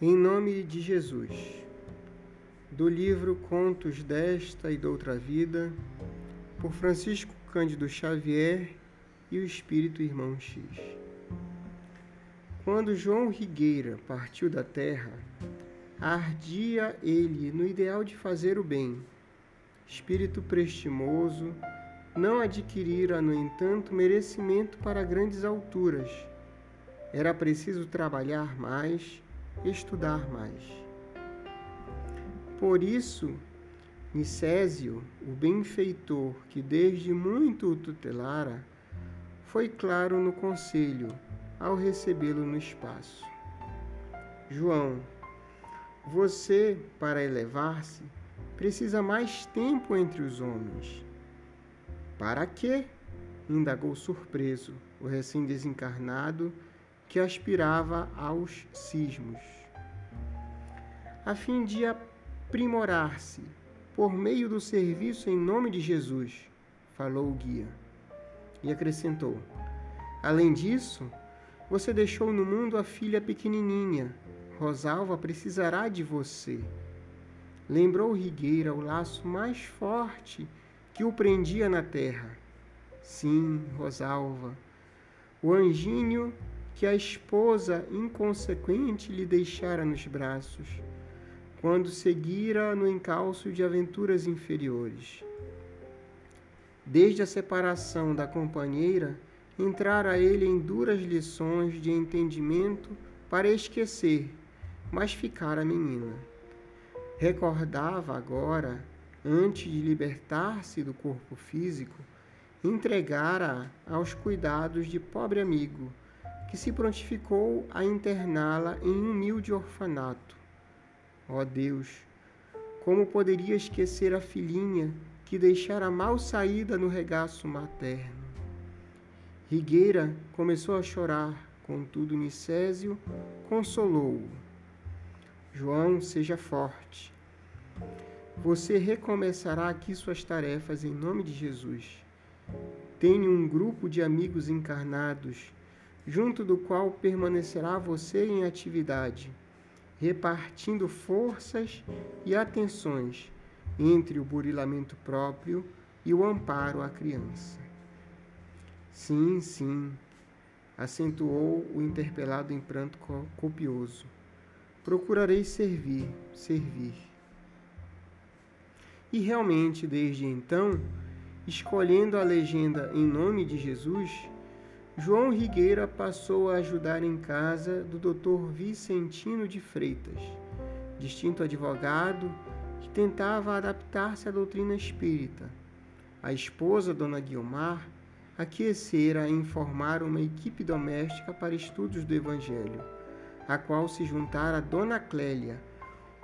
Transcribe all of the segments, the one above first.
Em nome de Jesus, do livro Contos desta e doutra vida, por Francisco Cândido Xavier e o Espírito Irmão X. Quando João Rigueira partiu da terra, ardia ele no ideal de fazer o bem. Espírito prestimoso, não adquirira, no entanto, merecimento para grandes alturas. Era preciso trabalhar mais estudar mais. Por isso, Nicésio, o benfeitor que desde muito o tutelara, foi claro no conselho ao recebê-lo no espaço. João, você, para elevar-se, precisa mais tempo entre os homens. Para quê? indagou surpreso o recém-desencarnado que aspirava aos cismos. A fim de aprimorar-se por meio do serviço em nome de Jesus, falou o guia. E acrescentou: Além disso, você deixou no mundo a filha pequenininha. Rosalva precisará de você. Lembrou Rigueira o laço mais forte que o prendia na terra. Sim, Rosalva, o anjinho que a esposa inconsequente lhe deixara nos braços, quando seguira no encalço de aventuras inferiores. Desde a separação da companheira, entrara ele em duras lições de entendimento para esquecer, mas ficara menina. Recordava agora, antes de libertar-se do corpo físico, entregara aos cuidados de pobre amigo, que se prontificou a interná-la em um humilde orfanato. Ó oh Deus, como poderia esquecer a filhinha que deixara mal saída no regaço materno? Rigueira começou a chorar, contudo Nicésio consolou-o. João, seja forte. Você recomeçará aqui suas tarefas em nome de Jesus. Tenho um grupo de amigos encarnados junto do qual permanecerá você em atividade, repartindo forças e atenções entre o burilamento próprio e o amparo à criança. Sim, sim, acentuou o interpelado em pranto copioso. Procurarei servir, servir. E realmente, desde então, escolhendo a legenda em nome de Jesus, João Rigueira passou a ajudar em casa do Dr. Vicentino de Freitas, distinto advogado que tentava adaptar-se à doutrina espírita. A esposa, Dona Guiomar, aquecera em formar uma equipe doméstica para estudos do Evangelho, a qual se juntara Dona Clélia,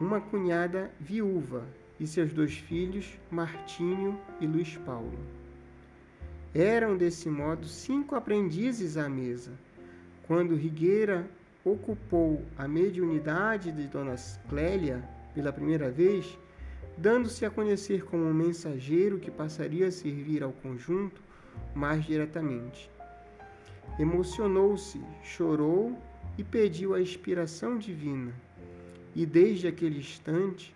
uma cunhada viúva, e seus dois filhos, Martinho e Luiz Paulo. Eram, desse modo, cinco aprendizes à mesa. Quando Rigueira ocupou a mediunidade de Dona Clélia pela primeira vez, dando-se a conhecer como um mensageiro que passaria a servir ao conjunto mais diretamente. Emocionou-se, chorou e pediu a inspiração divina. E desde aquele instante,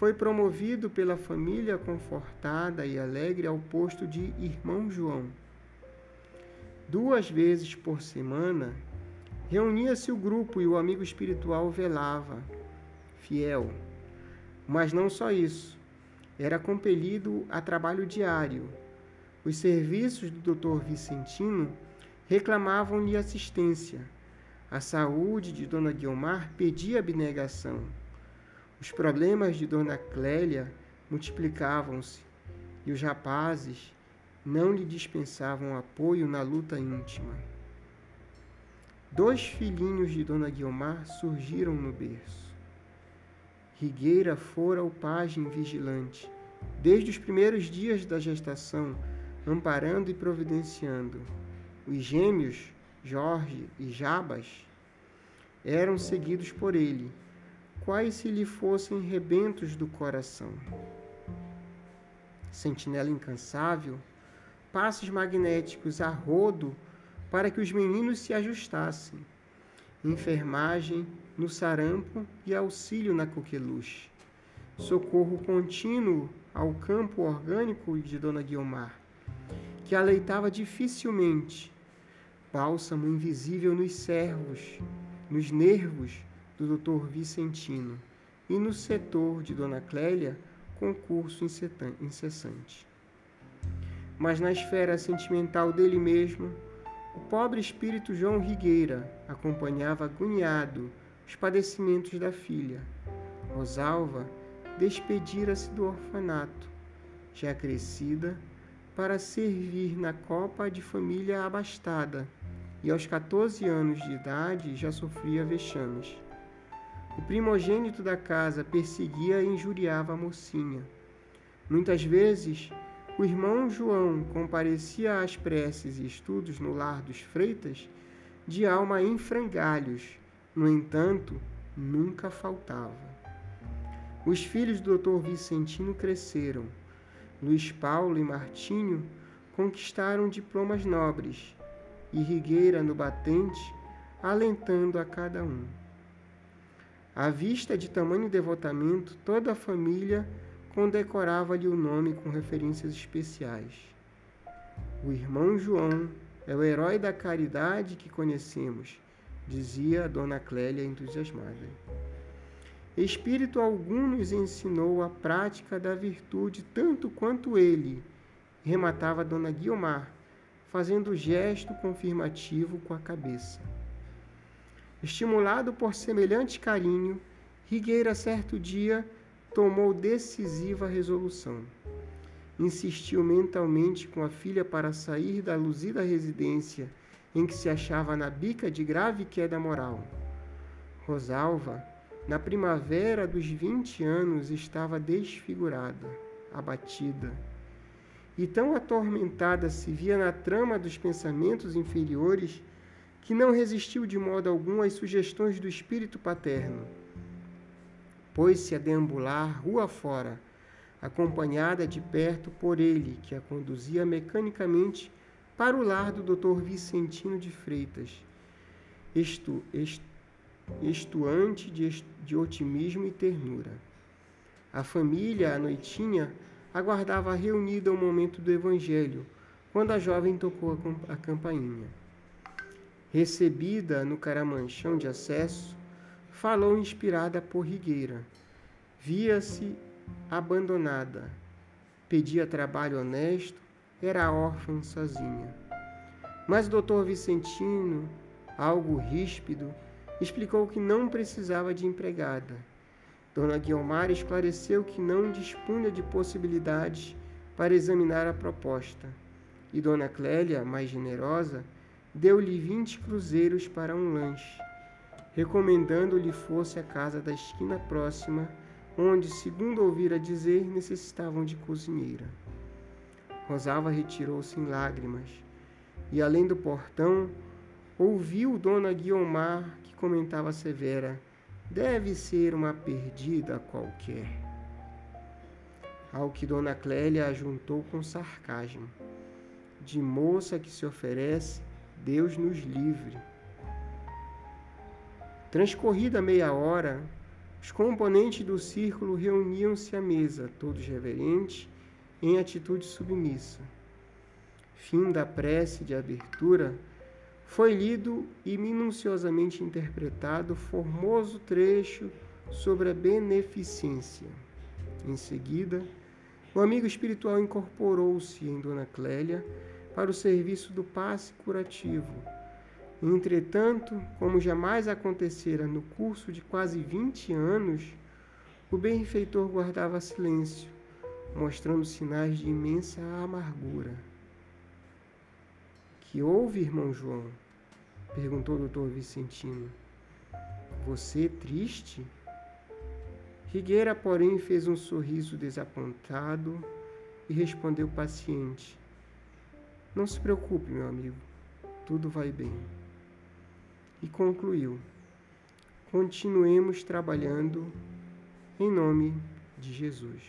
foi promovido pela família confortada e alegre ao posto de irmão João. Duas vezes por semana, reunia-se o grupo e o amigo espiritual velava, fiel. Mas não só isso, era compelido a trabalho diário. Os serviços do Dr. Vicentino reclamavam-lhe assistência. A saúde de Dona Guiomar pedia abnegação os problemas de Dona Clélia multiplicavam-se e os rapazes não lhe dispensavam apoio na luta íntima. Dois filhinhos de Dona Guiomar surgiram no berço. Rigueira fora o pajem vigilante, desde os primeiros dias da gestação, amparando e providenciando. Os gêmeos, Jorge e Jabas, eram seguidos por ele, quais se lhe fossem rebentos do coração. Sentinela incansável, passos magnéticos a rodo para que os meninos se ajustassem. enfermagem no sarampo e auxílio na coqueluche. Socorro contínuo ao campo orgânico de Dona Guiomar, que aleitava dificilmente, bálsamo invisível nos servos, nos nervos do doutor Vicentino e no setor de Dona Clélia, concurso incessante. Mas na esfera sentimental dele mesmo, o pobre espírito João Rigueira acompanhava agoniado os padecimentos da filha. Rosalva despedira-se do orfanato, já crescida, para servir na copa de família abastada, e aos 14 anos de idade já sofria vexames. O primogênito da casa perseguia e injuriava a mocinha. Muitas vezes, o irmão João comparecia às preces e estudos no lar dos Freitas de alma em frangalhos. No entanto, nunca faltava. Os filhos do Dr. Vicentino cresceram. Luiz Paulo e Martinho conquistaram diplomas nobres e Rigueira no batente, alentando a cada um. À vista de tamanho devotamento, toda a família condecorava-lhe o nome com referências especiais. O irmão João é o herói da caridade que conhecemos, dizia a dona Clélia entusiasmada. Espírito algum nos ensinou a prática da virtude tanto quanto ele, rematava dona Guiomar, fazendo gesto confirmativo com a cabeça. Estimulado por semelhante carinho, Rigueira, certo dia, tomou decisiva resolução. Insistiu mentalmente com a filha para sair da luzida residência em que se achava na bica de grave queda moral. Rosalva, na primavera dos vinte anos, estava desfigurada, abatida. E tão atormentada se via na trama dos pensamentos inferiores que não resistiu de modo algum às sugestões do espírito paterno. Pôs-se a deambular rua fora, acompanhada de perto por ele, que a conduzia mecanicamente para o lar do Dr. Vicentino de Freitas, estu, estu, estuante de, de otimismo e ternura. A família, à noitinha, aguardava reunida o momento do Evangelho, quando a jovem tocou a campainha recebida no caramanchão de acesso, falou inspirada por Rigueira. Via-se abandonada, pedia trabalho honesto, era órfã sozinha. Mas o doutor Vicentino, algo ríspido, explicou que não precisava de empregada. Dona Guiomar esclareceu que não dispunha de possibilidades para examinar a proposta. E Dona Clélia, mais generosa, deu-lhe vinte cruzeiros para um lanche, recomendando-lhe fosse à casa da esquina próxima, onde, segundo ouvira dizer, necessitavam de cozinheira. Rosalva retirou-se em lágrimas, e além do portão, ouviu Dona Guiomar que comentava severa: deve ser uma perdida qualquer. Ao que Dona Clélia ajuntou com sarcasmo: de moça que se oferece, Deus nos livre. Transcorrida meia hora, os componentes do círculo reuniam-se à mesa, todos reverentes, em atitude submissa. Fim da prece de abertura, foi lido e minuciosamente interpretado formoso trecho sobre a beneficência. Em seguida, o amigo espiritual incorporou-se em Dona Clélia para o serviço do passe curativo. Entretanto, como jamais acontecera no curso de quase 20 anos, o benfeitor guardava silêncio, mostrando sinais de imensa amargura. Que houve, irmão João? perguntou o doutor Vicentino. Você triste? Rigueira, porém, fez um sorriso desapontado e respondeu paciente: não se preocupe, meu amigo, tudo vai bem. E concluiu: continuemos trabalhando em nome de Jesus.